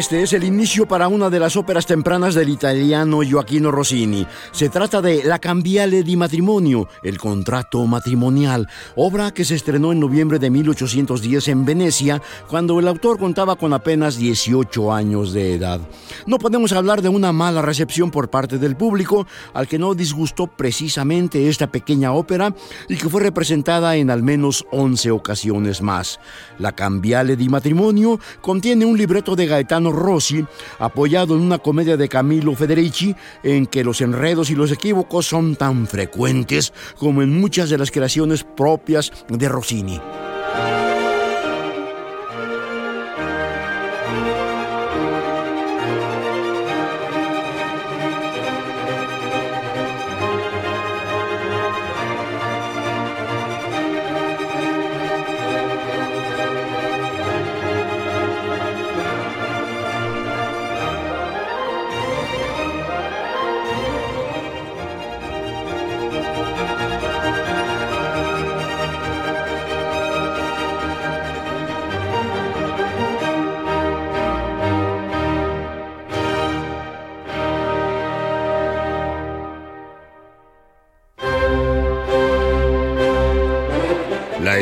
Este es el inicio para una de las óperas tempranas del italiano Gioacchino Rossini. Se trata de La Cambiale di Matrimonio, el contrato matrimonial, obra que se estrenó en noviembre de 1810 en Venecia, cuando el autor contaba con apenas 18 años de edad. No podemos hablar de una mala recepción por parte del público, al que no disgustó precisamente esta pequeña ópera y que fue representada en al menos 11 ocasiones más. La Cambiale di Matrimonio contiene un libreto de Gaetano Rossi, apoyado en una comedia de Camilo Federici, en que los enredos y los equívocos son tan frecuentes como en muchas de las creaciones propias de Rossini.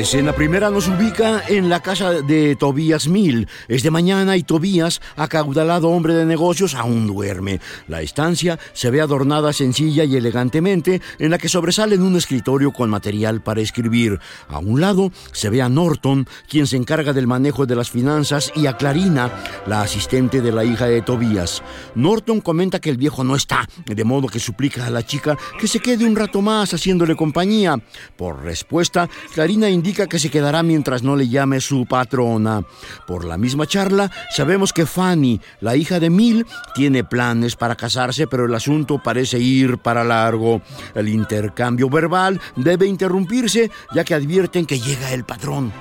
La escena primera nos ubica en la casa de Tobías Mill. Es de mañana y Tobías, acaudalado hombre de negocios, aún duerme. La estancia se ve adornada sencilla y elegantemente, en la que sobresale un escritorio con material para escribir. A un lado se ve a Norton, quien se encarga del manejo de las finanzas, y a Clarina, la asistente de la hija de Tobías. Norton comenta que el viejo no está, de modo que suplica a la chica que se quede un rato más haciéndole compañía. Por respuesta, Clarina indica que se quedará mientras no le llame su patrona. Por la misma charla, sabemos que Fanny, la hija de Mill, tiene planes para casarse, pero el asunto parece ir para largo. El intercambio verbal debe interrumpirse, ya que advierten que llega el patrón.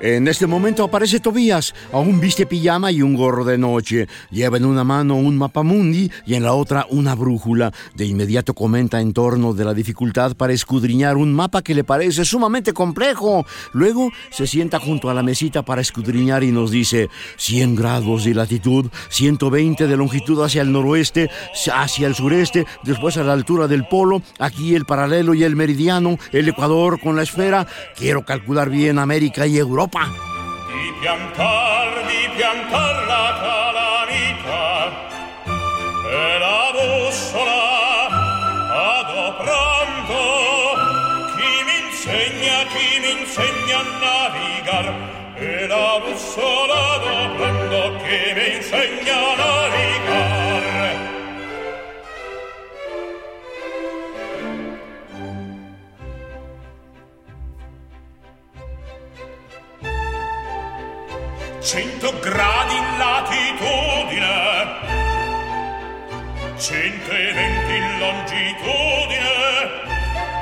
En este momento aparece Tobías, aún viste pijama y un gorro de noche. Lleva en una mano un mapamundi y en la otra una brújula. De inmediato comenta en torno de la dificultad para escudriñar un mapa que le parece sumamente complejo. Luego se sienta junto a la mesita para escudriñar y nos dice 100 grados de latitud, 120 de longitud hacia el noroeste, hacia el sureste, después a la altura del polo, aquí el paralelo y el meridiano, el ecuador con la esfera. Quiero calcular bien América y Europa. Di piantar, di piantar la calamita E la bussola adoprando Chi mi insegna, chi mi insegna a navigar E la bussola adoprando Chi mi insegna a navigar Cento gradi in latitudine. Cento e venti in longitudine.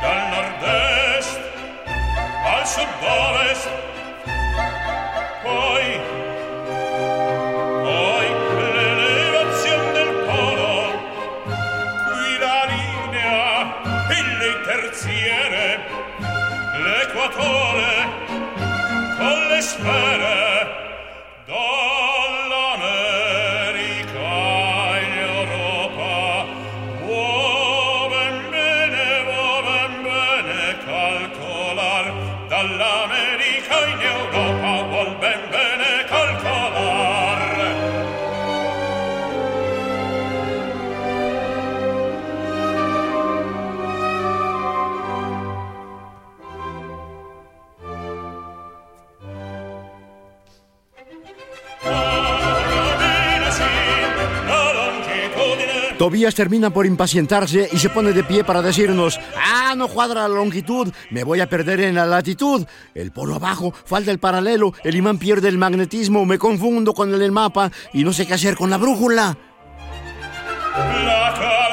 Dal nord-est al sud-ovest. Poi Poi l'elevazione del polo. Qui la linea e terziere. L'equatore con le sfere Tobías termina por impacientarse y se pone de pie para decirnos, ah, no cuadra la longitud, me voy a perder en la latitud. El polo abajo, falta el paralelo, el imán pierde el magnetismo, me confundo con el mapa y no sé qué hacer con la brújula. La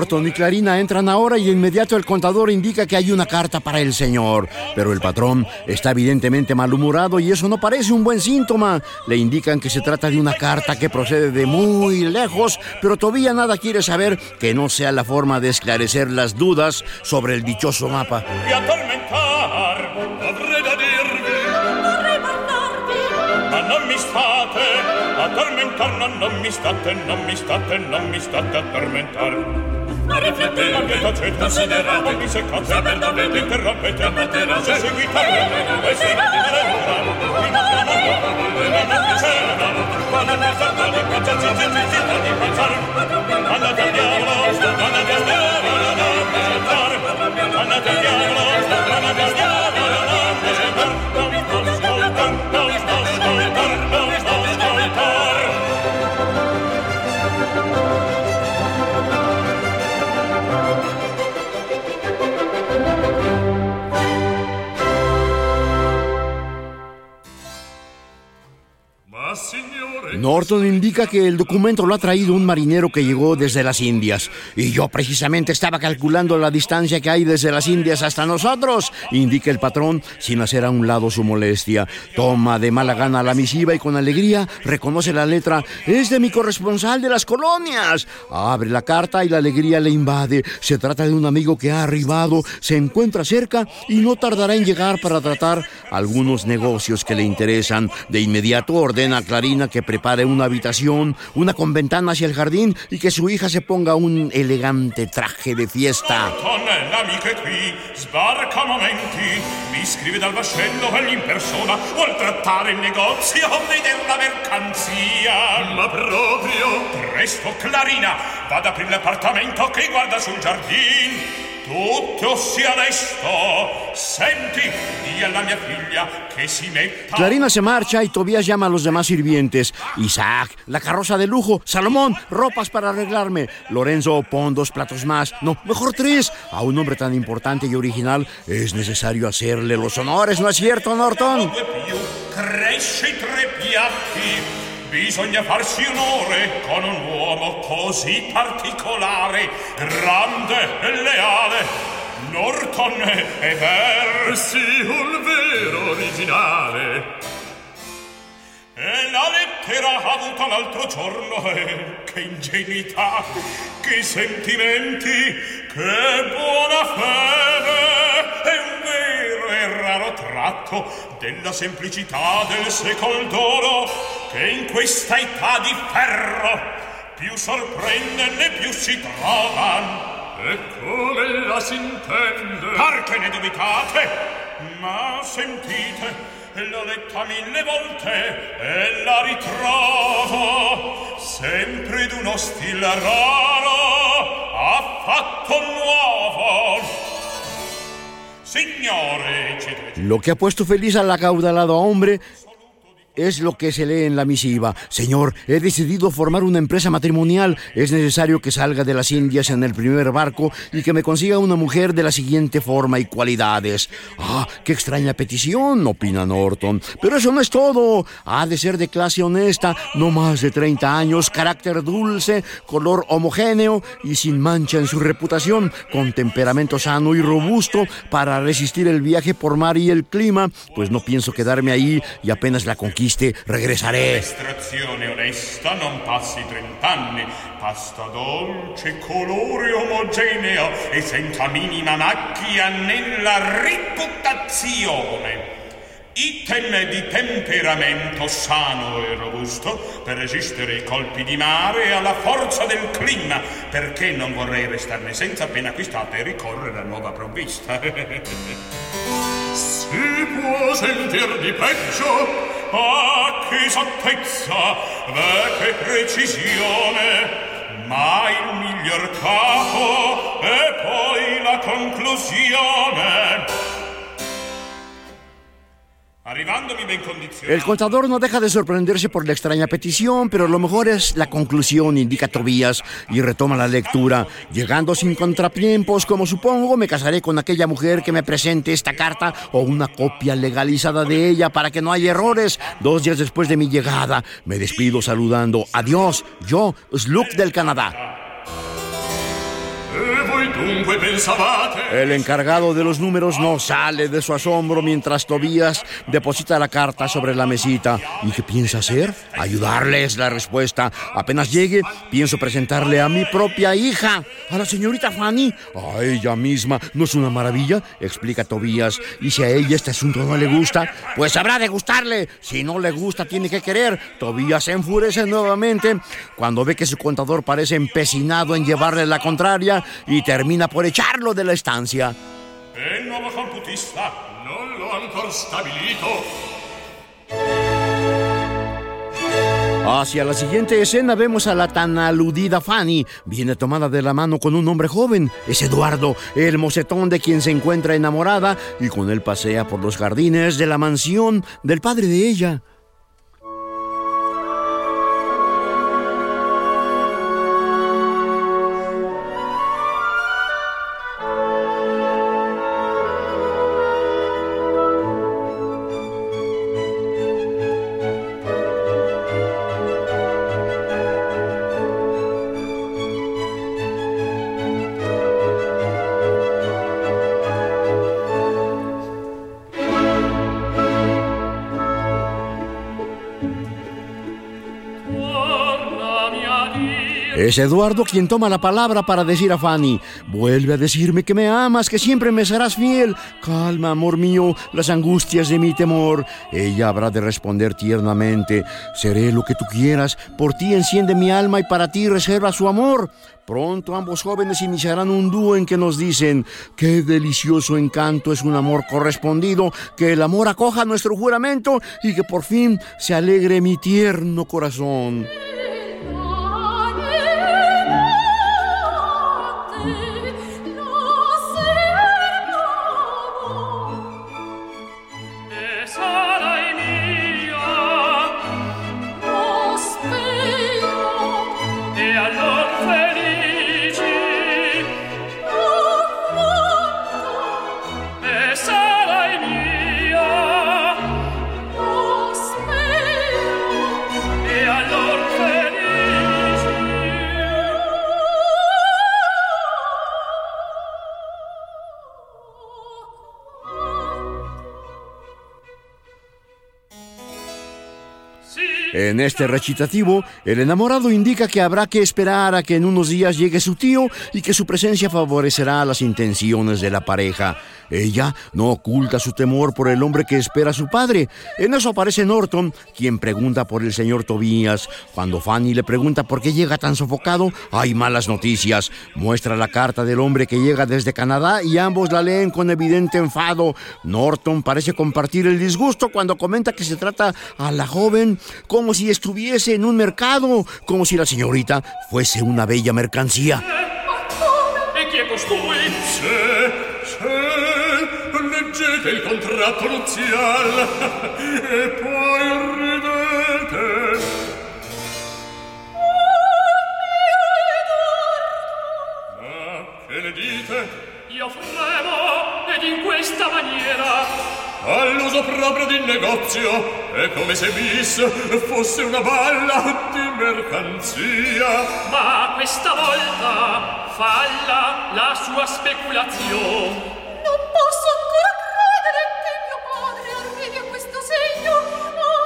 Norton y Clarina entran ahora y de inmediato el contador indica que hay una carta para el señor. Pero el patrón está evidentemente malhumorado y eso no parece un buen síntoma. Le indican que se trata de una carta que procede de muy lejos, pero todavía nada quiere saber que no sea la forma de esclarecer las dudas sobre el dichoso mapa. Ma non mi state non mi. ma rifletteva che tacet considerava mi se cazzo per dovete interrompete a matera se seguita e si indica que el documento lo ha traído un marinero que llegó desde las Indias. Y yo precisamente estaba calculando la distancia que hay desde las Indias hasta nosotros, indica el patrón, sin hacer a un lado su molestia. Toma de mala gana la misiva y con alegría reconoce la letra. Es de mi corresponsal de las colonias. Abre la carta y la alegría le invade. Se trata de un amigo que ha arribado, se encuentra cerca y no tardará en llegar para tratar algunos negocios que le interesan. De inmediato ordena a Clarina que prepare una habitación, una con ventana hacia el jardín y que su hija se ponga un elegante traje de fiesta. A? Presto, Clarina, vada ad aprire l'appartamento che guarda sul giardino. Tutto sia lesto. Senti, di alla mia figlia che si metta... Clarina se marcha y Tobías llama a los demás sirvientes. Isaac, la carroza de lujo. Salomón, ropas para arreglarme. Lorenzo, pon dos platos más. No, mejor tres. A un hombre tan importante y original es necesario hacerle los honores, ¿no es cierto, Norton? cresce tre piatti. Bisogna farsi onore con un uomo così particolare, grande e leale. Norton è vero. Sì, un vero originale. E la lettera avuta l'altro giorno, eh, che ingenuità, che sentimenti, che buona fede, raro tratto della semplicità del secol d'oro, che in questa età di ferro più sorprende né più si trovan. E come la s'intende? Par che ne dubitate, ma sentite, l'ho letta mille volte e la ritrovo sempre d'uno stile raro affatto nuovo Lo que ha puesto feliz al acaudalado hombre es lo que se lee en la misiva. Señor, he decidido formar una empresa matrimonial. Es necesario que salga de las Indias en el primer barco y que me consiga una mujer de la siguiente forma y cualidades. Ah, qué extraña petición, opina Norton. Pero eso no es todo. Ha de ser de clase honesta, no más de 30 años, carácter dulce, color homogéneo y sin mancha en su reputación, con temperamento sano y robusto para resistir el viaje por mar y el clima, pues no pienso quedarme ahí y apenas la conquiste, regresaré. Estrazione onesta non passi trent'anni, pasta dolce, colore omogeneo e senza minima macchia nella reputazione. Item di temperamento sano e robusto per resistere ai colpi di mare e alla forza del clima, perché non vorrei restarne senza appena acquistata e ricorrere a nuova provvista. si può sentir di peggio? Ah, che esattezza, beh, che precisione! Ma il miglior capo e poi la conclusione. El contador no deja de sorprenderse por la extraña petición, pero lo mejor es la conclusión, indica Tobías, y retoma la lectura. Llegando sin contratiempos, como supongo, me casaré con aquella mujer que me presente esta carta o una copia legalizada de ella para que no haya errores. Dos días después de mi llegada, me despido saludando. Adiós, yo, Sluk del Canadá. El encargado de los números no sale de su asombro mientras Tobías deposita la carta sobre la mesita. ¿Y qué piensa hacer? Ayudarle es la respuesta. Apenas llegue, pienso presentarle a mi propia hija, a la señorita Fanny. A ella misma. ¿No es una maravilla? Explica Tobías. Y si a ella este asunto no le gusta, pues habrá de gustarle. Si no le gusta, tiene que querer. Tobías se enfurece nuevamente cuando ve que su contador parece empecinado en llevarle la contraria y termina por echarlo de la estancia. Il nuovo computista non l'ho ancora stabilito. Hacia la siguiente escena vemos a la tan aludida Fanny. Viene tomada de la mano con un hombre joven. Es Eduardo, el mocetón de quien se encuentra enamorada y con él pasea por los jardines de la mansión del padre de ella. Es Eduardo quien toma la palabra para decir a Fanny, vuelve a decirme que me amas, que siempre me serás fiel. Calma, amor mío, las angustias de mi temor. Ella habrá de responder tiernamente, seré lo que tú quieras, por ti enciende mi alma y para ti reserva su amor. Pronto ambos jóvenes iniciarán un dúo en que nos dicen, qué delicioso encanto es un amor correspondido, que el amor acoja nuestro juramento y que por fin se alegre mi tierno corazón. Este recitativo, el enamorado indica que habrá que esperar a que en unos días llegue su tío y que su presencia favorecerá las intenciones de la pareja. Ella no oculta su temor por el hombre que espera a su padre. En eso aparece Norton, quien pregunta por el señor Tobías. Cuando Fanny le pregunta por qué llega tan sofocado, hay malas noticias. Muestra la carta del hombre que llega desde Canadá y ambos la leen con evidente enfado. Norton parece compartir el disgusto cuando comenta que se trata a la joven como si estuviese en un mercado, como si la señorita fuese una bella mercancía. e chi è costui? Se, se, leggete il contratto nuzial poi ridete. Che ne dite? Io fremo, ed in questa maniera All'uso proprio di negozio È come se bis fosse una balla di mercanzia Ma questa volta falla la sua speculazione Non posso ancora credere che mio padre arrivi a questo segno a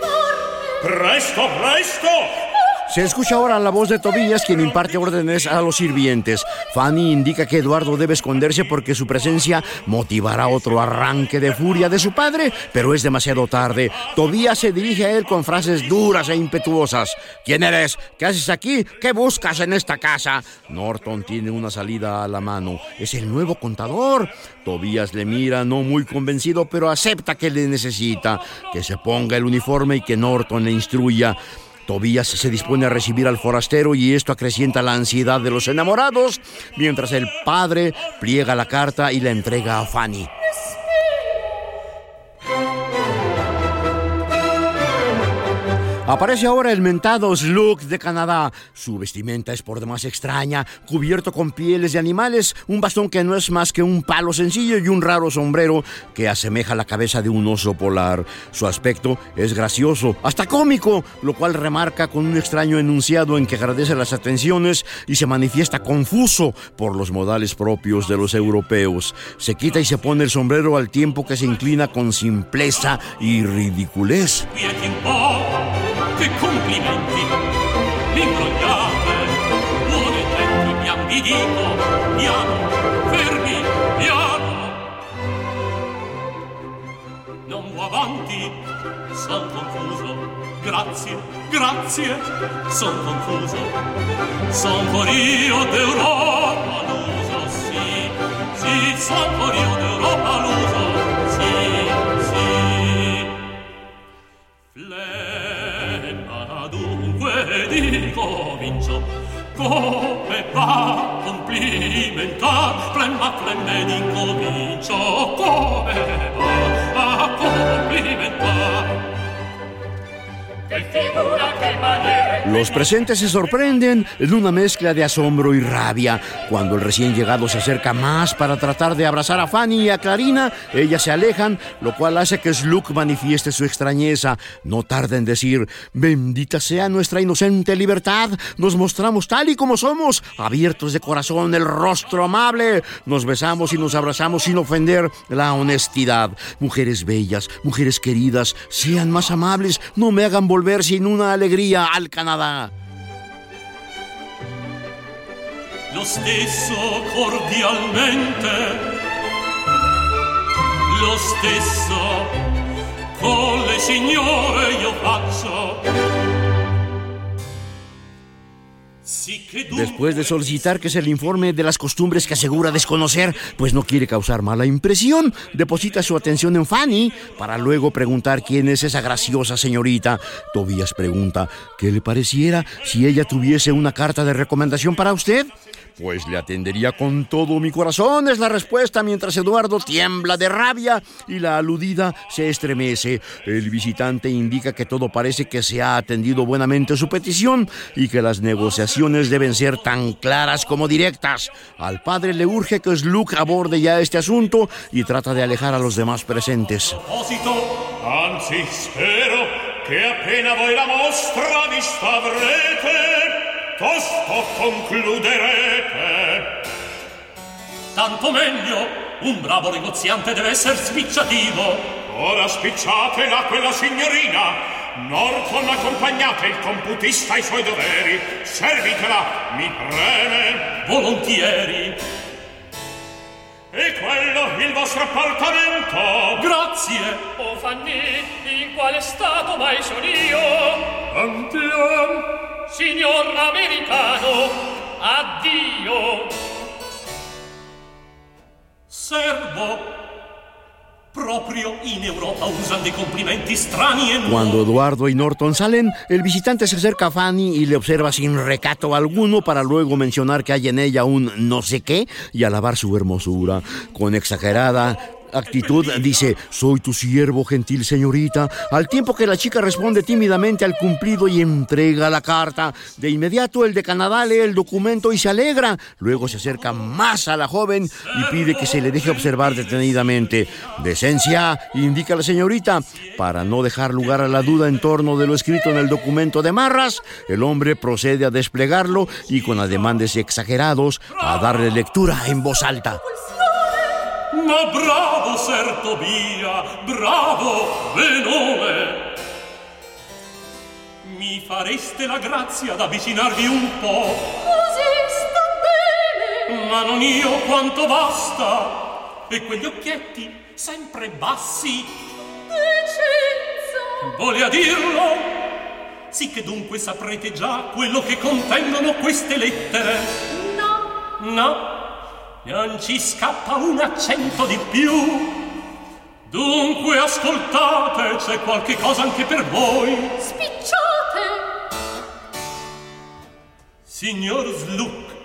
sacrificarmi. Presto, presto! Se escucha ahora la voz de Tobías, quien imparte órdenes a los sirvientes. Fanny indica que Eduardo debe esconderse porque su presencia motivará otro arranque de furia de su padre, pero es demasiado tarde. Tobías se dirige a él con frases duras e impetuosas. ¿Quién eres? ¿Qué haces aquí? ¿Qué buscas en esta casa? Norton tiene una salida a la mano. Es el nuevo contador. Tobías le mira, no muy convencido, pero acepta que le necesita. Que se ponga el uniforme y que Norton le instruya. Tobías se dispone a recibir al forastero y esto acrecienta la ansiedad de los enamorados, mientras el padre pliega la carta y la entrega a Fanny. Aparece ahora el mentado Slug de Canadá. Su vestimenta es por demás extraña, cubierto con pieles de animales, un bastón que no es más que un palo sencillo y un raro sombrero que asemeja la cabeza de un oso polar. Su aspecto es gracioso, hasta cómico, lo cual remarca con un extraño enunciado en que agradece las atenciones y se manifiesta confuso por los modales propios de los europeos. Se quita y se pone el sombrero al tiempo que se inclina con simpleza y ridiculez. Che complimenti! Imbrogliate, buone genti, mi ambidito, piano, fermi, piano! Non va avanti, son confuso, grazie, grazie, son confuso. Son fuorio d'Europa l'uso, sì, sì, son fuorio d'Europa l'uso, sì, sì. Flemma di comincio come va? Complimentar flemma flemme di incomincio. Come va? Ah, A complimentar Los presentes se sorprenden en una mezcla de asombro y rabia. Cuando el recién llegado se acerca más para tratar de abrazar a Fanny y a Clarina, ellas se alejan, lo cual hace que Sluk manifieste su extrañeza. No tarda en decir, bendita sea nuestra inocente libertad, nos mostramos tal y como somos, abiertos de corazón, el rostro amable, nos besamos y nos abrazamos sin ofender la honestidad. Mujeres bellas, mujeres queridas, sean más amables, no me hagan volver sin una alegría al Canadá. lo stesso cordialmente lo stesso con le signore io faccio Después de solicitar que se le informe de las costumbres que asegura desconocer, pues no quiere causar mala impresión, deposita su atención en Fanny para luego preguntar quién es esa graciosa señorita. Tobías pregunta qué le pareciera si ella tuviese una carta de recomendación para usted. Pues le atendería con todo mi corazón, es la respuesta, mientras Eduardo tiembla de rabia y la aludida se estremece. El visitante indica que todo parece que se ha atendido buenamente su petición y que las negociaciones deben ser tan claras como directas. Al padre le urge que Sluk aborde ya este asunto y trata de alejar a los demás presentes. voi la mostra tosto concluderete. tanto meglio un bravo negoziante deve essere spicciativo Ora spicciatela quella signorina. Norton accompagnate il computista ai suoi doveri. Servitela, mi preme. volontieri E quello il vostro appartamento. grazie oh Fanny in quale stato mai son io Andiamo. Signor americano addio servo Proprio in Europa usan dei complimenti strani e Cuando Eduardo y Norton salen, el visitante se acerca a Fanny y le observa sin recato alguno para luego mencionar que hay en ella un no sé qué y alabar su hermosura. Con exagerada actitud dice, soy tu siervo, gentil señorita, al tiempo que la chica responde tímidamente al cumplido y entrega la carta. De inmediato el de Canadá lee el documento y se alegra. Luego se acerca más a la joven y pide que se le deje observar detenidamente. Decencia, indica la señorita. Para no dejar lugar a la duda en torno de lo escrito en el documento de Marras, el hombre procede a desplegarlo y con ademandes exagerados a darle lectura en voz alta. Ma bravo, Ser Tobia, bravo, Benone! Mi fareste la grazia d'avvicinarvi un po', Così sta bene. ma non io quanto basta. E quegli occhietti, sempre bassi, Decenza. volea dirlo? Sì che dunque saprete già quello che contengono queste lettere. No. No, non ci scappa un accento di più. Dunque ascoltate, c'è qualche cosa anche per voi. Spicciate. Signor provveduto...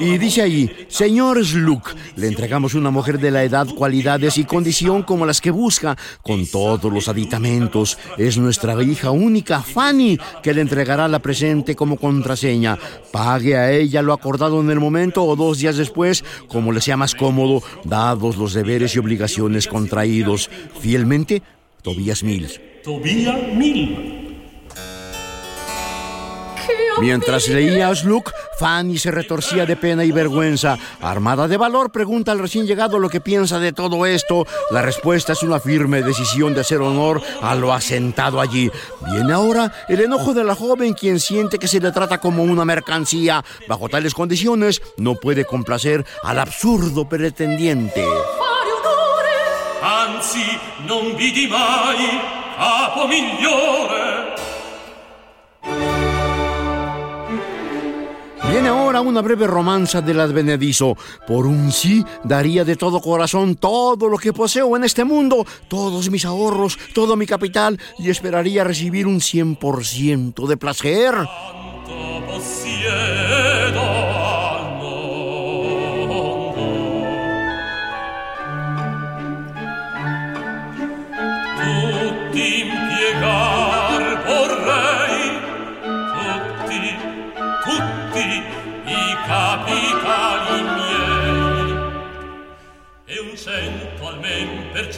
Y dice allí, señor Sluk, le entregamos una mujer de la edad, cualidades y condición como las que busca, con todos los aditamentos. Es nuestra hija única, Fanny, que le entregará la presente como contraseña. Pague a ella lo acordado en el momento o dos días después, como le sea más cómodo, dados los deberes y obligaciones contraídos. Fielmente, Tobias Mills. Tobia Mil. Che Mientras leía a Sluk, Fanny se retorcía de pena y vergüenza. Armada de valor, pregunta al recién llegado lo que piensa de todo esto. La respuesta es una firme decisión de hacer honor a lo asentado allí. Viene ahora el enojo de la joven, quien siente que se le trata como una mercancía. Bajo tales condiciones, no puede complacer al absurdo pretendiente. Anzi, non vidi mai migliore. Viene ahora una breve romanza del advenedizo. Por un sí daría de todo corazón todo lo que poseo en este mundo, todos mis ahorros, todo mi capital, y esperaría recibir un 100% de placer.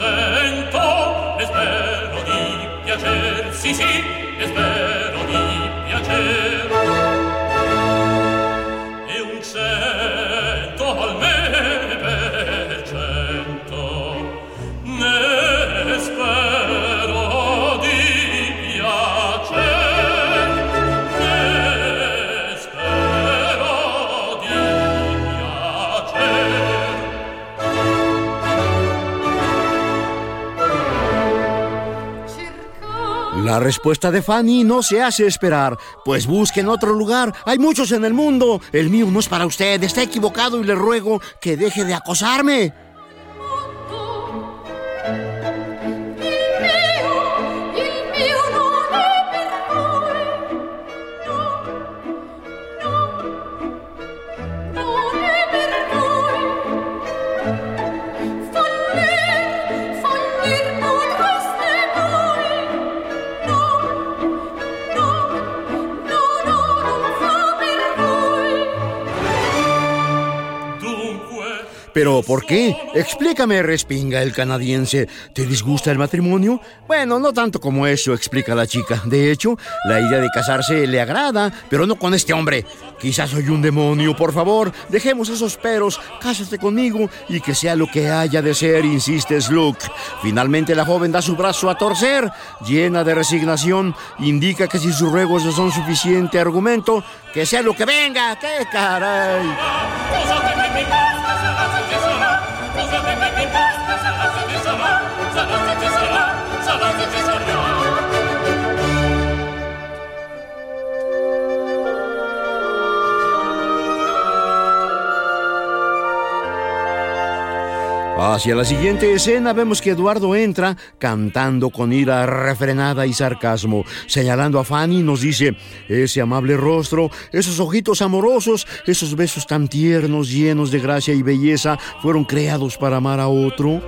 Almen per cento, e spero di piacer, sì sì, e spero La respuesta de Fanny no se hace esperar, pues busque en otro lugar. Hay muchos en el mundo. El mío no es para usted. Está equivocado y le ruego que deje de acosarme. ¿Pero por qué? Explícame, respinga el canadiense. ¿Te disgusta el matrimonio? Bueno, no tanto como eso, explica la chica. De hecho, la idea de casarse le agrada, pero no con este hombre. Quizás soy un demonio, por favor. Dejemos esos peros, cásate conmigo y que sea lo que haya de ser, insiste Sluk. Finalmente la joven da su brazo a torcer, llena de resignación, indica que si sus ruegos no son suficiente argumento, que sea lo que venga. ¡Qué caray! Hacia la siguiente escena vemos que Eduardo entra cantando con ira refrenada y sarcasmo. Señalando a Fanny nos dice, ese amable rostro, esos ojitos amorosos, esos besos tan tiernos, llenos de gracia y belleza, fueron creados para amar a otro.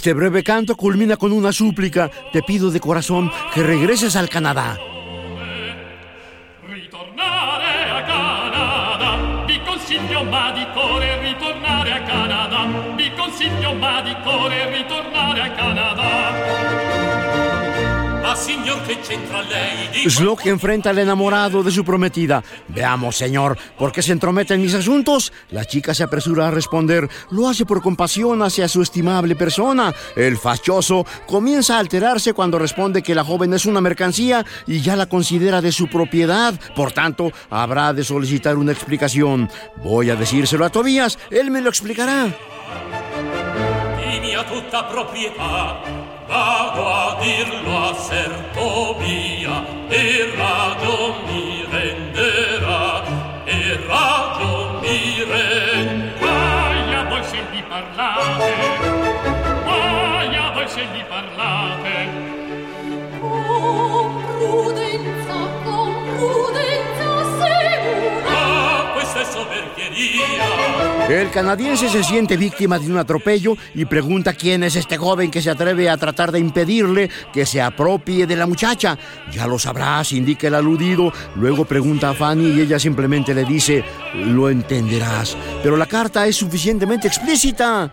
Este breve canto culmina con una súplica. Te pido de corazón que regreses al Canadá. Slock enfrenta al enamorado de su prometida. Veamos, señor, ¿por qué se entromete en mis asuntos? La chica se apresura a responder. Lo hace por compasión hacia su estimable persona. El fachoso comienza a alterarse cuando responde que la joven es una mercancía y ya la considera de su propiedad. Por tanto, habrá de solicitar una explicación. Voy a decírselo a Tobías. Él me lo explicará. Vado a dirlo a ser Tobia e ragion mi renderà e ragion mi renderà. Aia voi se gli parlate Aia voi se gli parlate. Con El canadiense se siente víctima de un atropello y pregunta quién es este joven que se atreve a tratar de impedirle que se apropie de la muchacha. Ya lo sabrás, indica el aludido. Luego pregunta a Fanny y ella simplemente le dice, lo entenderás. Pero la carta es suficientemente explícita.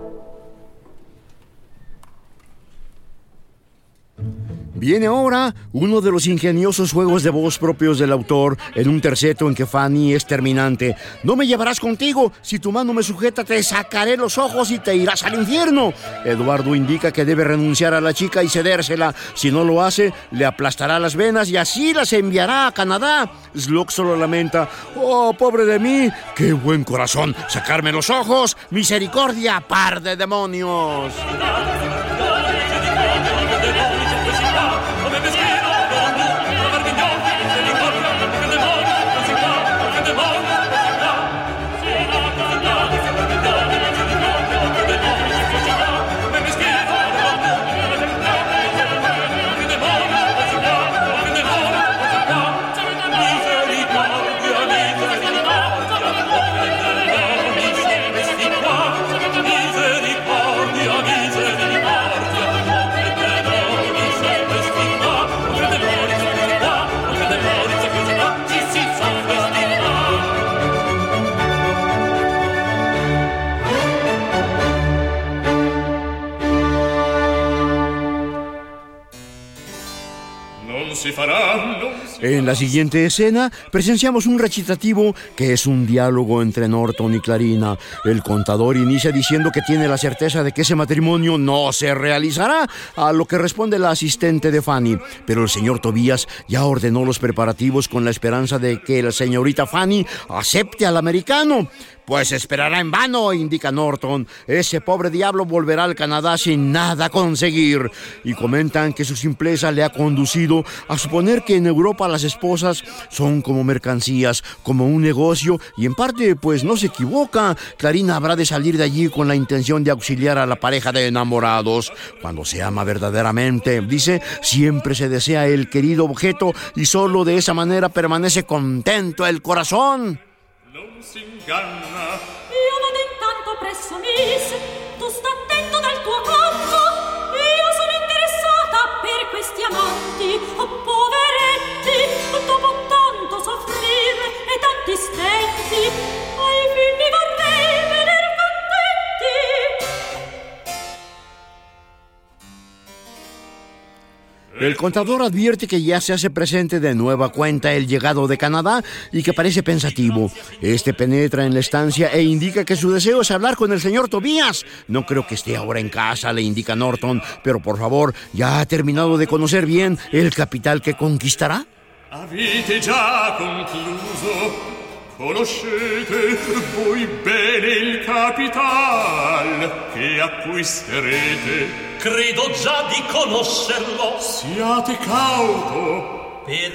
Viene ahora uno de los ingeniosos juegos de voz propios del autor en un terceto en que Fanny es terminante. No me llevarás contigo, si tu mano me sujeta te sacaré los ojos y te irás al infierno. Eduardo indica que debe renunciar a la chica y cedérsela. Si no lo hace, le aplastará las venas y así las enviará a Canadá. Slock solo lamenta, oh, pobre de mí, qué buen corazón, sacarme los ojos, misericordia, par de demonios. En la siguiente escena presenciamos un recitativo que es un diálogo entre Norton y Clarina. El contador inicia diciendo que tiene la certeza de que ese matrimonio no se realizará, a lo que responde la asistente de Fanny. Pero el señor Tobías ya ordenó los preparativos con la esperanza de que la señorita Fanny acepte al americano. Pues esperará en vano, indica Norton. Ese pobre diablo volverá al Canadá sin nada conseguir. Y comentan que su simpleza le ha conducido a suponer que en Europa las esposas son como mercancías, como un negocio, y en parte pues no se equivoca. Clarina habrá de salir de allí con la intención de auxiliar a la pareja de enamorados. Cuando se ama verdaderamente, dice, siempre se desea el querido objeto y solo de esa manera permanece contento el corazón. S'inganna Io vado intanto presso Miss, tu sta attento dal tuo canto. Io sono interessata per questi amanti, oh poveretti, dopo tanto soffrire e tanti stenti, ai fin El contador advierte que ya se hace presente de nueva cuenta el llegado de Canadá y que parece pensativo. Este penetra en la estancia e indica que su deseo es hablar con el señor Tobías. No creo que esté ahora en casa, le indica Norton, pero por favor, ¿ya ha terminado de conocer bien el capital que conquistará? Avete già concluso Conoscete voi bene il capital che acquisterete? Credo già di conoscerlo. Siate cauto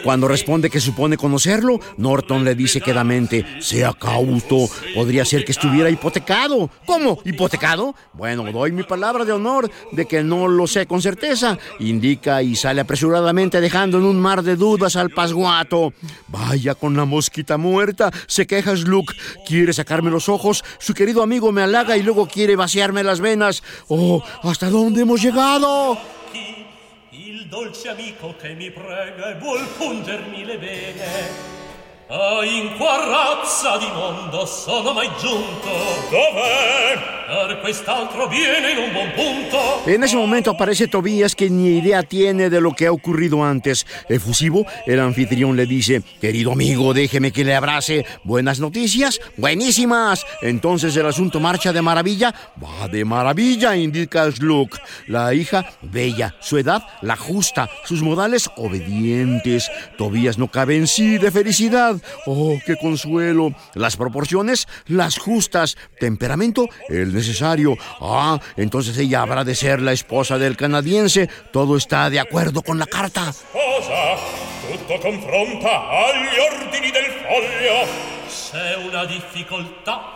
Cuando responde que supone conocerlo, Norton le dice quedamente, sea cauto, podría ser que estuviera hipotecado. ¿Cómo? ¿Hipotecado? Bueno, doy mi palabra de honor de que no lo sé con certeza. Indica y sale apresuradamente dejando en un mar de dudas al pasguato. Vaya con la mosquita muerta, se queja Luke. Quiere sacarme los ojos, su querido amigo me halaga y luego quiere vaciarme las venas. Oh, ¿hasta dónde hemos llegado? il dolce amico che mi prega e vuol pungermi le vene. Ah, in qua razza di mondo sono mai giunto. Dov'è? Per quest'altro viene in un buon punto. En ese momento aparece Tobías que ni idea tiene de lo que ha ocurrido antes. Efusivo, el anfitrión le dice, querido amigo, déjeme que le abrace. ¿Buenas noticias? Buenísimas. Entonces el asunto marcha de maravilla. Va de maravilla, indica Sluk. La hija, bella. Su edad, la justa. Sus modales, obedientes. Tobías no cabe en sí de felicidad. Oh, qué consuelo. Las proporciones, las justas. Temperamento, el necesario. Ah, entonces ella habrá de ser la esposa del canadiense. Todo está de acuerdo con la carta. Tutto confronta del una.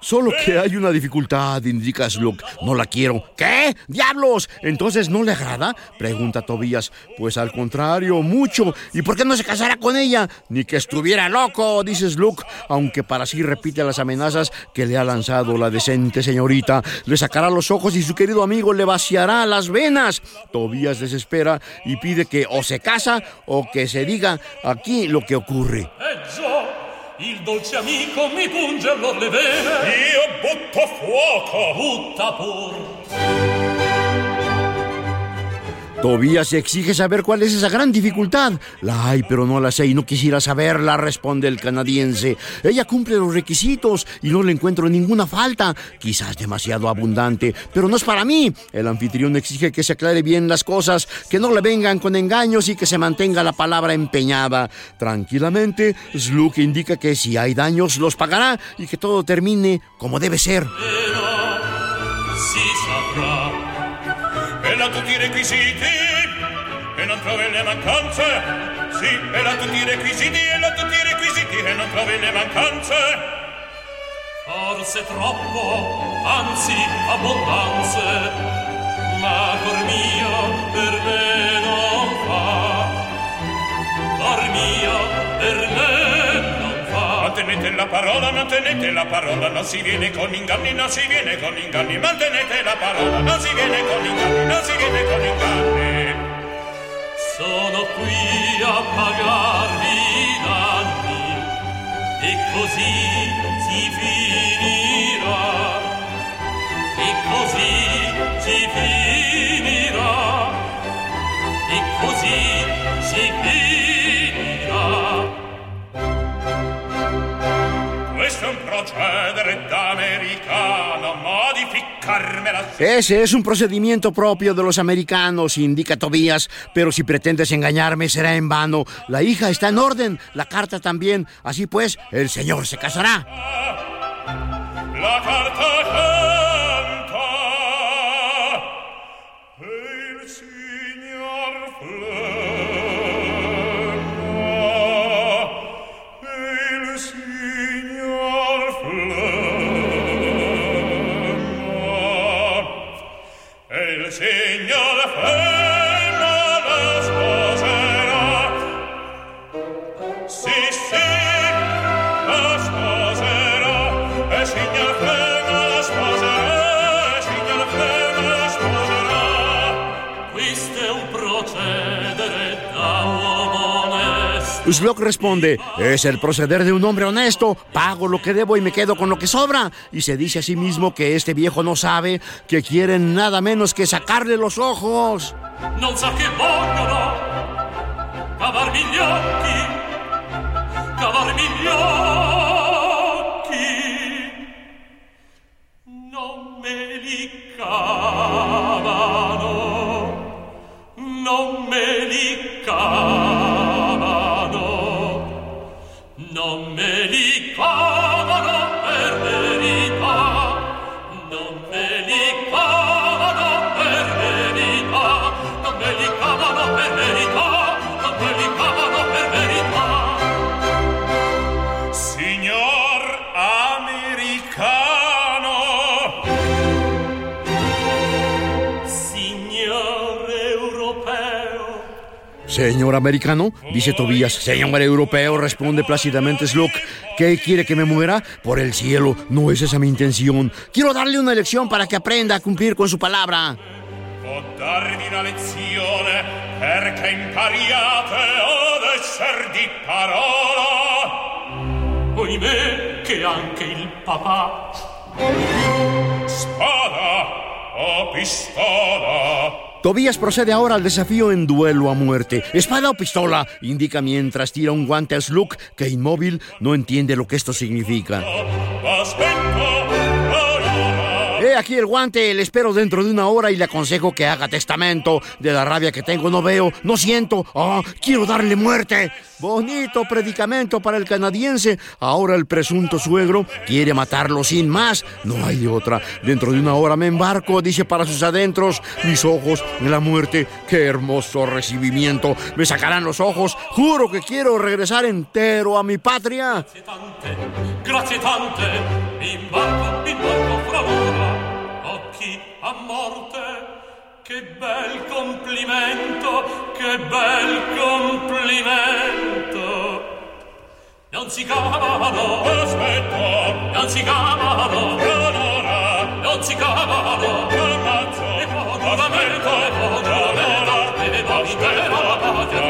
Solo que hay una dificultad, indica Sluk. No la quiero. ¿Qué? ¡Diablos! ¿Entonces no le agrada? Pregunta Tobías. Pues al contrario, mucho. ¿Y por qué no se casará con ella? Ni que estuviera loco, dice Sluk, aunque para sí repite las amenazas que le ha lanzado la decente señorita. Le sacará los ojos y su querido amigo le vaciará las venas. Tobías desespera y pide que o se casa o que se diga aquí lo que ocurre. Il dolce amico mi punge allor le vene. Io butto fuoco. Butta pur. Tobías exige saber cuál es esa gran dificultad. La hay, pero no la sé y no quisiera saberla, responde el canadiense. Ella cumple los requisitos y no le encuentro ninguna falta. Quizás demasiado abundante, pero no es para mí. El anfitrión exige que se aclare bien las cosas, que no le vengan con engaños y que se mantenga la palabra empeñada. Tranquilamente, Sluk indica que si hay daños los pagará y que todo termine como debe ser. Tutti i requisiti. E non trovi le mancanze. Sì, e la tutti i requisiti. E la tutti i requisiti. E non trovi le mancanze. Forse troppo, anzi abbondanze, ma cor mio per me Mantenete la parola, mantenete la parola. Non si viene con inganni, non si viene con inganni. Mantenete la parola, non si viene con inganni, non si viene con inganni. Sono qui a pagarvi i danni e così si finirà. E così si finirà. E così si finirà. Ese es un procedimiento propio de los americanos, indica Tobías, pero si pretendes engañarme será en vano. La hija está en orden, la carta también, así pues, el señor se casará. La carta Slock responde, es el proceder de un hombre honesto, pago lo que debo y me quedo con lo que sobra. Y se dice a sí mismo que este viejo no sabe que quieren nada menos que sacarle los ojos. Señor americano, dice Tobías. Señor europeo, responde plácidamente Slook. ¿Qué quiere que me muera? Por el cielo, no es esa mi intención. Quiero darle una lección para que aprenda a cumplir con su palabra. Oimè che anche il papà Spada o pistola. Tobías procede ahora al desafío en duelo a muerte. ¿Espada o pistola? Indica mientras tira un guante a Slook, que inmóvil no entiende lo que esto significa. He aquí el guante, le espero dentro de una hora y le aconsejo que haga testamento. De la rabia que tengo no veo, no siento. Ah, quiero darle muerte. Bonito predicamento para el canadiense. Ahora el presunto suegro quiere matarlo sin más. No hay otra. Dentro de una hora me embarco, dice para sus adentros. Mis ojos en la muerte. Qué hermoso recibimiento. Me sacarán los ojos. Juro que quiero regresar entero a mi patria. grazie tante mi mi fra l'ora occhi a morte che bel complimento che bel complimento non si cavano Aspetto non si cavano l'ora. non si cavano Ammazzo. e poi giuramento e poi e poi intera la patria e poi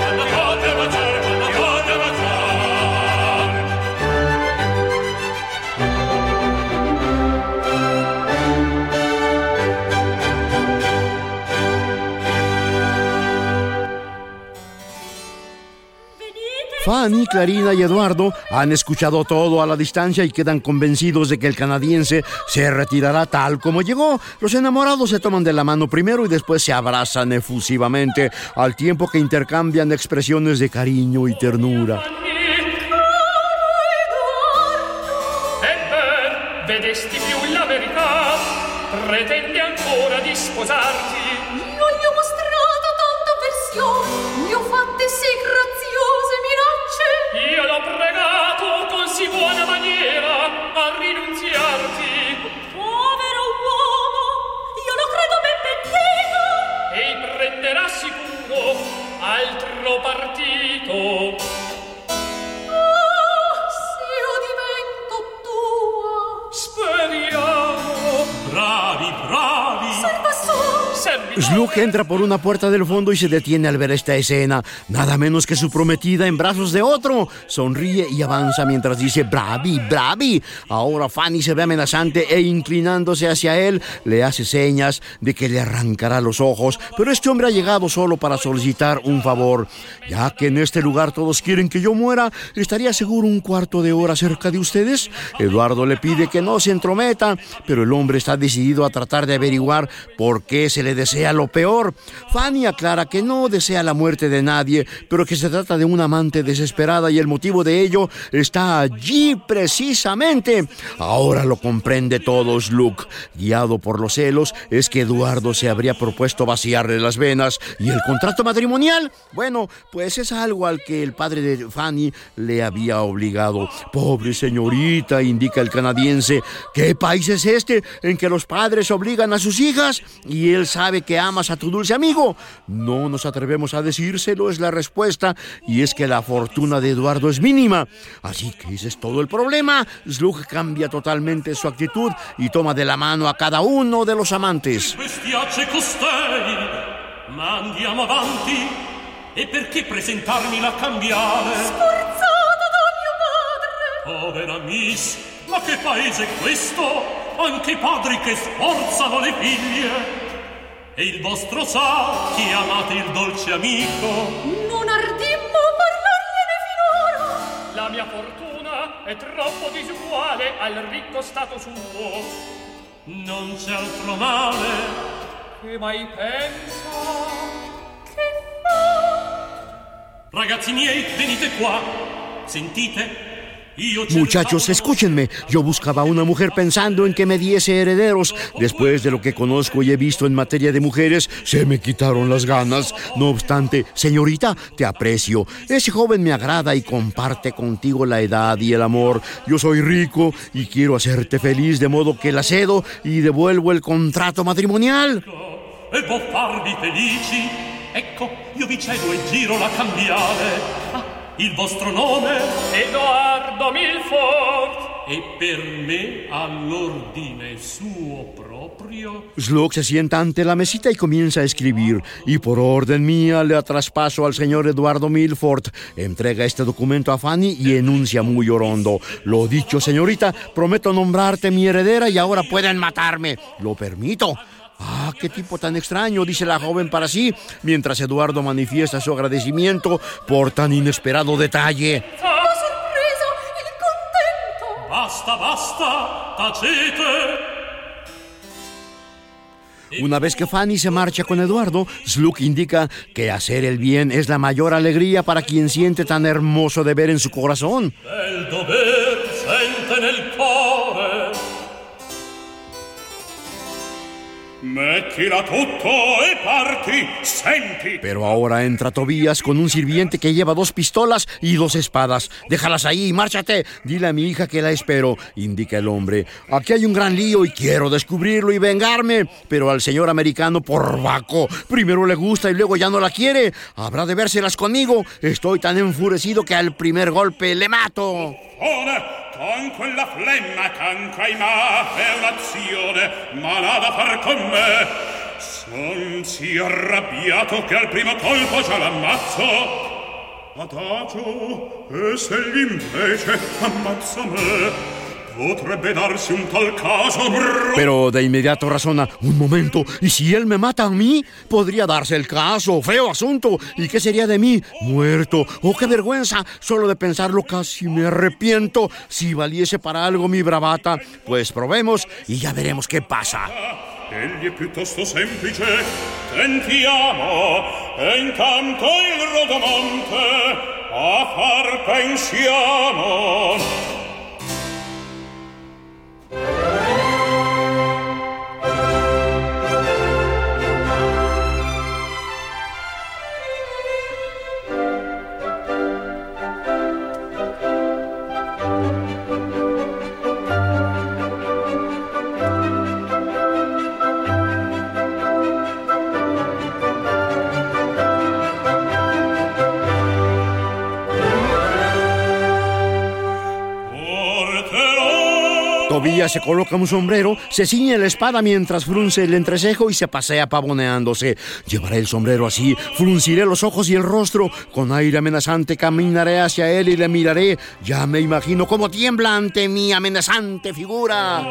Fanny, Clarina y Eduardo han escuchado todo a la distancia y quedan convencidos de que el canadiense se retirará tal como llegó. Los enamorados se toman de la mano primero y después se abrazan efusivamente, al tiempo que intercambian expresiones de cariño y ternura. E pretendi ancora di. Slug entra por una puerta del fondo y se detiene al ver esta escena. Nada menos que su prometida en brazos de otro. Sonríe y avanza mientras dice bravi, bravi. Ahora Fanny se ve amenazante e inclinándose hacia él le hace señas de que le arrancará los ojos. Pero este hombre ha llegado solo para solicitar un favor. Ya que en este lugar todos quieren que yo muera, ¿estaría seguro un cuarto de hora cerca de ustedes? Eduardo le pide que no se entrometa, pero el hombre está decidido a tratar de averiguar por qué se le desea lo peor. Fanny aclara que no desea la muerte de nadie, pero que se trata de una amante desesperada y el motivo de ello está allí precisamente. Ahora lo comprende todos, Luke. Guiado por los celos, es que Eduardo se habría propuesto vaciarle las venas y el contrato matrimonial. Bueno, pues es algo al que el padre de Fanny le había obligado. Pobre señorita, indica el canadiense. ¿Qué país es este en que los padres obligan a sus hijas y él sabe que amas a tu dulce amigo? No nos atrevemos a decírselo, es la respuesta, y es que la fortuna de Eduardo es mínima. Así que ese es todo el problema. Slug cambia totalmente su actitud y toma de la mano a cada uno de los amantes. Ma andiamo avanti e perché presentarmi la cambiare? Sforzata da mio padre! Povera Miss, ma che paese è questo? Anche i padri che sforzano le figlie! E il vostro sa chi amate il dolce amico? Non ardimmo parlargliene finora! La mia fortuna è troppo disuguale al ricco stato suo. Non c'è altro male. Che mai pensa? Che fa? Ragazzi miei, venite qua. Sentite? Muchachos, escúchenme. Yo buscaba una mujer pensando en que me diese herederos. Después de lo que conozco y he visto en materia de mujeres, se me quitaron las ganas. No obstante, señorita, te aprecio. Ese joven me agrada y comparte contigo la edad y el amor. Yo soy rico y quiero hacerte feliz, de modo que la cedo y devuelvo el contrato matrimonial. e può farvi felici. Ecco, io vi cedo e giro la cambiale. Il vostro nome Edoardo Milford! e per me all'ordine suo proprio. Slug se sienta ante la mesita y comienza a escribir. Y por orden mía le traspaso al señor Eduardo Milford. Entrega este documento a Fanny y enuncia muy orondo. Lo dicho, señorita, prometo nombrarte mi heredera y ahora pueden matarme. Lo permito. Ah, qué tipo tan extraño, dice la joven para sí, mientras Eduardo manifiesta su agradecimiento por tan inesperado detalle. La sorpresa, il contento! Basta, basta, tacete. Una vez que Fanny se marcha con Eduardo, Slug indica que hacer el bien es la mayor alegría para quien siente tan hermoso deber en su corazón. Bel Mettila tutto e parti, senti. Pero ahora entra Tobías con un sirviente que lleva dos pistolas y dos espadas. Déjalas ahí y márchate. Dile a mi hija que la espero, indica el hombre. Aquí hay un gran lío y quiero descubrirlo y vengarme. Pero al señor americano, por vaco, primero le gusta y luego ya no la quiere. Habrá de vérselas conmigo. Estoy tan enfurecido que al primer golpe le mato. con quella flemma canca in è un'azione malata far con me. Son si arrabbiato che al primo colpo già l'ammazzo. Adagio e se gli invece ammazza me. Pero de inmediato razona, un momento, ¿y si él me mata a mí? Podría darse el caso, feo asunto. ¿Y qué sería de mí? Muerto. Oh, qué vergüenza. Solo de pensarlo casi me arrepiento. Si valiese para algo mi bravata, pues probemos y ya veremos qué pasa. Egli è piuttosto semplice, tentiamo, e intanto il rodomonte a far pensiamo. Tobías se coloca un sombrero, se ciñe la espada mientras frunce el entrecejo y se pasea pavoneándose. Llevaré el sombrero así, frunciré los ojos y el rostro. Con aire amenazante caminaré hacia él y le miraré. Ya me imagino cómo tiembla ante mi amenazante figura.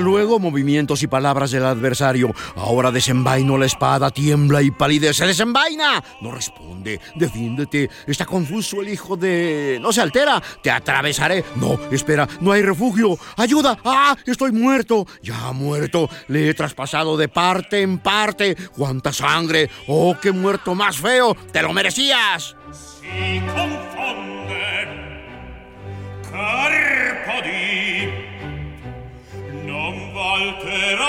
Luego movimientos y palabras del adversario. Ahora desenvaino la espada, tiembla y palidece. ¡Desenvaina! No responde. Defiéndete. Está confuso el hijo de. No se altera. Te atravesaré. No, espera, no hay refugio. ¡Ayuda! ¡Ah! Estoy muerto. Ya muerto. Le he traspasado de parte en parte. ¡Cuánta sangre! ¡Oh, qué muerto más feo! ¡Te lo merecías! Si confonde. Carpo di non volterate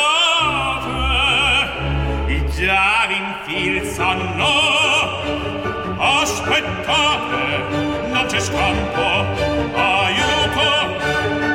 i giavi infilzano aspettate non c'è scampo aiuto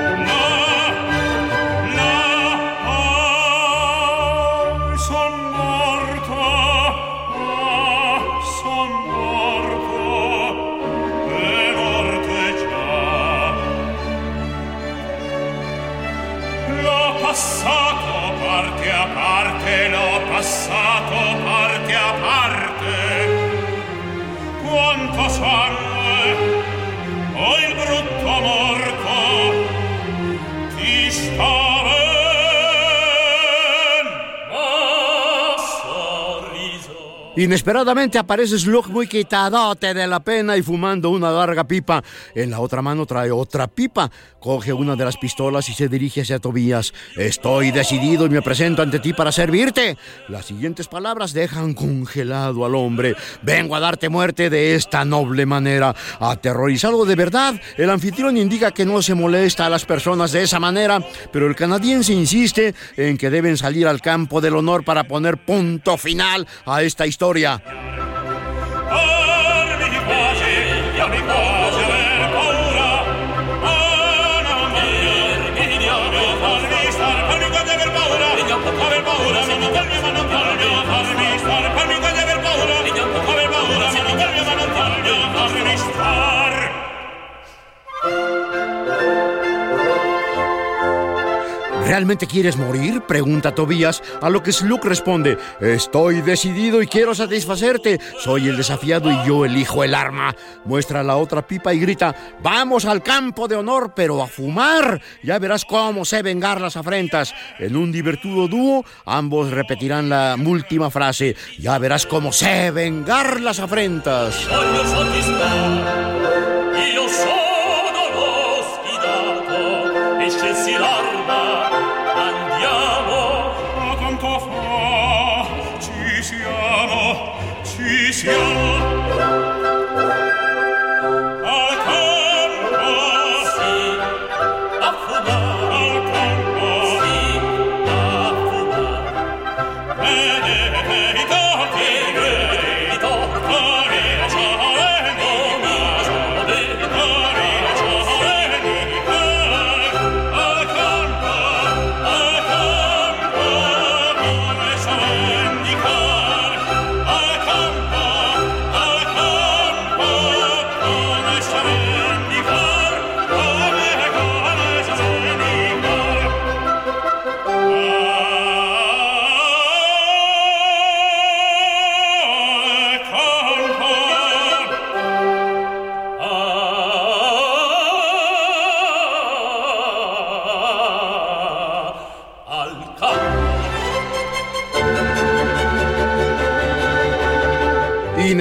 Inesperadamente aparece Slug muy quitadote de la pena y fumando una larga pipa. En la otra mano trae otra pipa. Coge una de las pistolas y se dirige hacia Tobías. Estoy decidido y me presento ante ti para servirte. Las siguientes palabras dejan congelado al hombre. Vengo a darte muerte de esta noble manera. Aterrorizado de verdad, el anfitrión indica que no se molesta a las personas de esa manera, pero el canadiense insiste en que deben salir al campo del honor para poner punto final a esta historia. Armi ¿Realmente quieres morir? Pregunta Tobías, a lo que Sluk responde, estoy decidido y quiero satisfacerte. Soy el desafiado y yo elijo el arma. Muestra la otra pipa y grita, vamos al campo de honor, pero a fumar. Ya verás cómo sé vengar las afrentas. En un divertido dúo, ambos repetirán la última frase, ya verás cómo sé vengar las afrentas.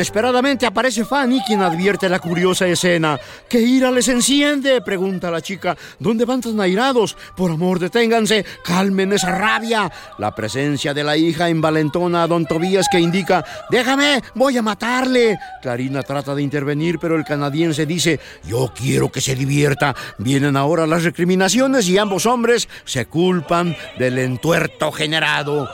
Inesperadamente aparece Fanny, quien advierte la curiosa escena. ¿Qué ira les enciende? pregunta la chica. ¿Dónde van tan airados? Por amor, deténganse, calmen esa rabia. La presencia de la hija envalentona a don Tobías que indica, déjame, voy a matarle. Clarina trata de intervenir, pero el canadiense dice, yo quiero que se divierta. Vienen ahora las recriminaciones y ambos hombres se culpan del entuerto generado.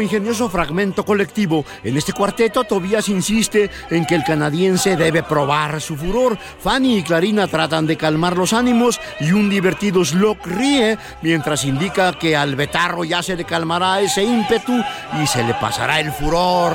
Ingenioso fragmento colectivo. En este cuarteto, Tobías insiste en que el canadiense debe probar su furor. Fanny y Clarina tratan de calmar los ánimos y un divertido Slock ríe mientras indica que al betarro ya se le calmará ese ímpetu y se le pasará el furor.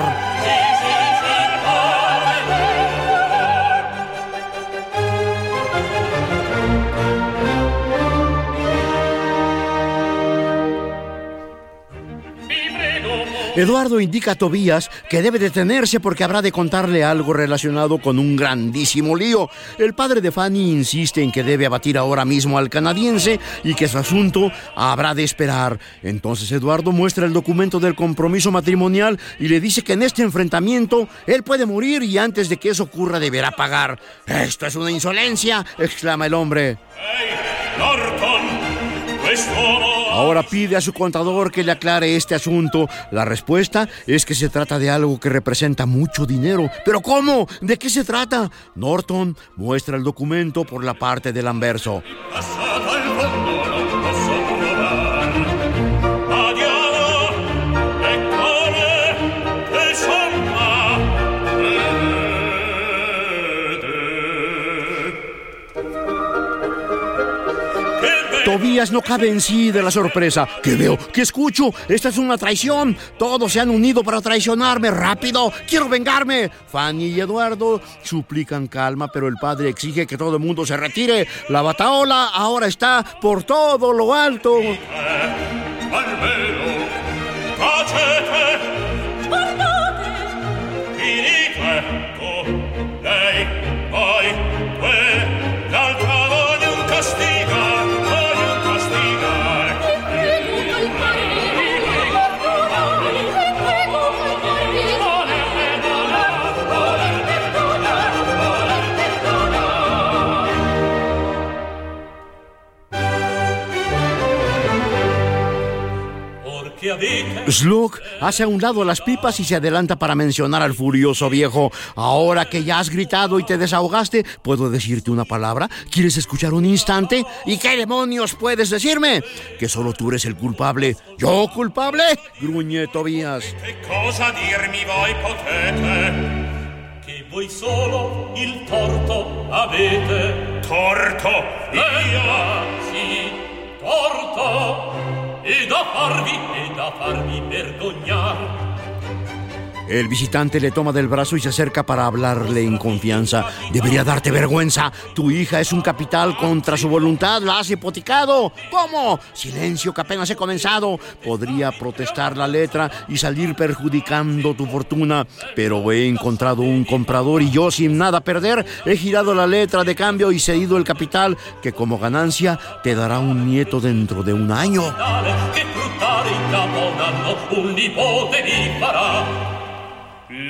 Eduardo indica a Tobías que debe detenerse porque habrá de contarle algo relacionado con un grandísimo lío. El padre de Fanny insiste en que debe abatir ahora mismo al canadiense y que su asunto habrá de esperar. Entonces Eduardo muestra el documento del compromiso matrimonial y le dice que en este enfrentamiento él puede morir y antes de que eso ocurra deberá pagar. Esto es una insolencia, exclama el hombre. Ahora pide a su contador que le aclare este asunto. La respuesta es que se trata de algo que representa mucho dinero. ¿Pero cómo? ¿De qué se trata? Norton muestra el documento por la parte del anverso. Tobías no cabe en sí de la sorpresa. ¿Qué veo? ¿Qué escucho? Esta es una traición. Todos se han unido para traicionarme. ¡Rápido! ¡Quiero vengarme! Fanny y Eduardo suplican calma, pero el padre exige que todo el mundo se retire. La bataola ahora está por todo lo alto. Slug hace a un lado las pipas y se adelanta para mencionar al furioso viejo. Ahora que ya has gritado y te desahogaste, ¿puedo decirte una palabra? ¿Quieres escuchar un instante? ¿Y qué demonios puedes decirme? Que solo tú eres el culpable. ¿Yo culpable? Gruñe Tobías. ¿Qué cosa dirmi voi potete? Che voi solo il torto avete. Torto? Io? Sì, torto. Da farvi, e da farvi vergognar. El visitante le toma del brazo y se acerca para hablarle en confianza. Debería darte vergüenza. Tu hija es un capital contra su voluntad. La has hipotecado. ¿Cómo? Silencio, que apenas he comenzado. Podría protestar la letra y salir perjudicando tu fortuna. Pero he encontrado un comprador y yo, sin nada perder, he girado la letra de cambio y cedido el capital que como ganancia te dará un nieto dentro de un año.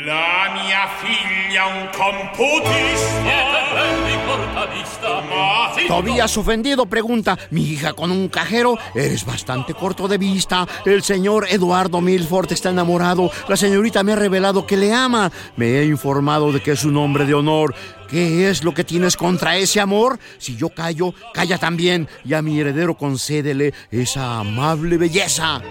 La mia figlia un computista. Tobías ofendido pregunta, mi hija con un cajero, eres bastante corto de vista. El señor Eduardo Milford está enamorado. La señorita me ha revelado que le ama. Me he informado de que es un hombre de honor. ¿Qué es lo que tienes contra ese amor? Si yo callo, calla también. Y a mi heredero concédele esa amable belleza.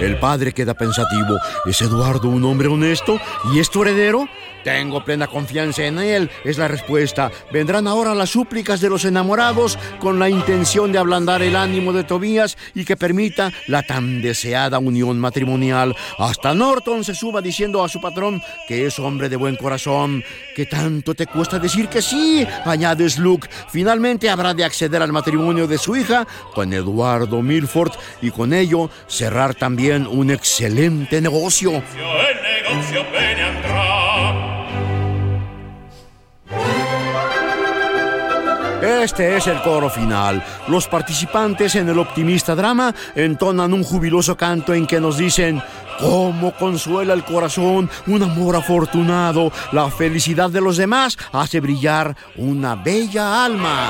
El padre queda pensativo. ¿Es Eduardo un hombre honesto? ¿Y es tu heredero? Tengo plena confianza en él, es la respuesta. Vendrán ahora las súplicas de los enamorados con la intención de ablandar el ánimo de Tobías y que permita la tan deseada unión matrimonial. Hasta Norton se suba diciendo a su patrón que es hombre de buen corazón. ¿Qué tanto te cuesta decir que sí? añade Luke. Finalmente habrá de acceder al matrimonio de su hija con Eduardo Milford y con ello cerrar también un excelente negocio. El negocio Este es el coro final. Los participantes en el optimista drama entonan un jubiloso canto en que nos dicen, ¿cómo consuela el corazón un amor afortunado? La felicidad de los demás hace brillar una bella alma.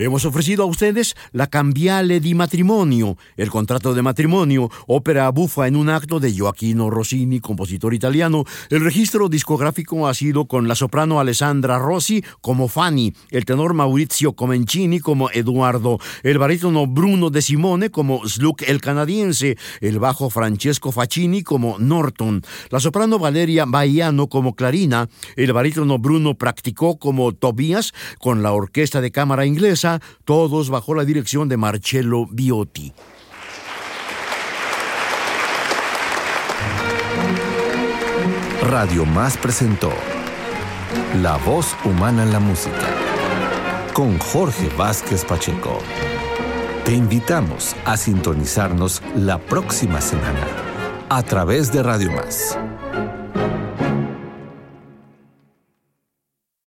Hemos ofrecido a ustedes la Cambiale di Matrimonio, el contrato de matrimonio, ópera bufa en un acto de Gioacchino Rossini, compositor italiano. El registro discográfico ha sido con la soprano Alessandra Rossi como Fanny, el tenor Maurizio Comencini como Eduardo, el barítono Bruno De Simone como Sluk el canadiense, el bajo Francesco Facchini como Norton, la soprano Valeria Baiano como Clarina, el barítono Bruno Practicó como Tobias, con la orquesta de cámara inglesa, todos bajo la dirección de Marcello Biotti. Radio Más presentó La voz humana en la música con Jorge Vázquez Pacheco. Te invitamos a sintonizarnos la próxima semana a través de Radio Más.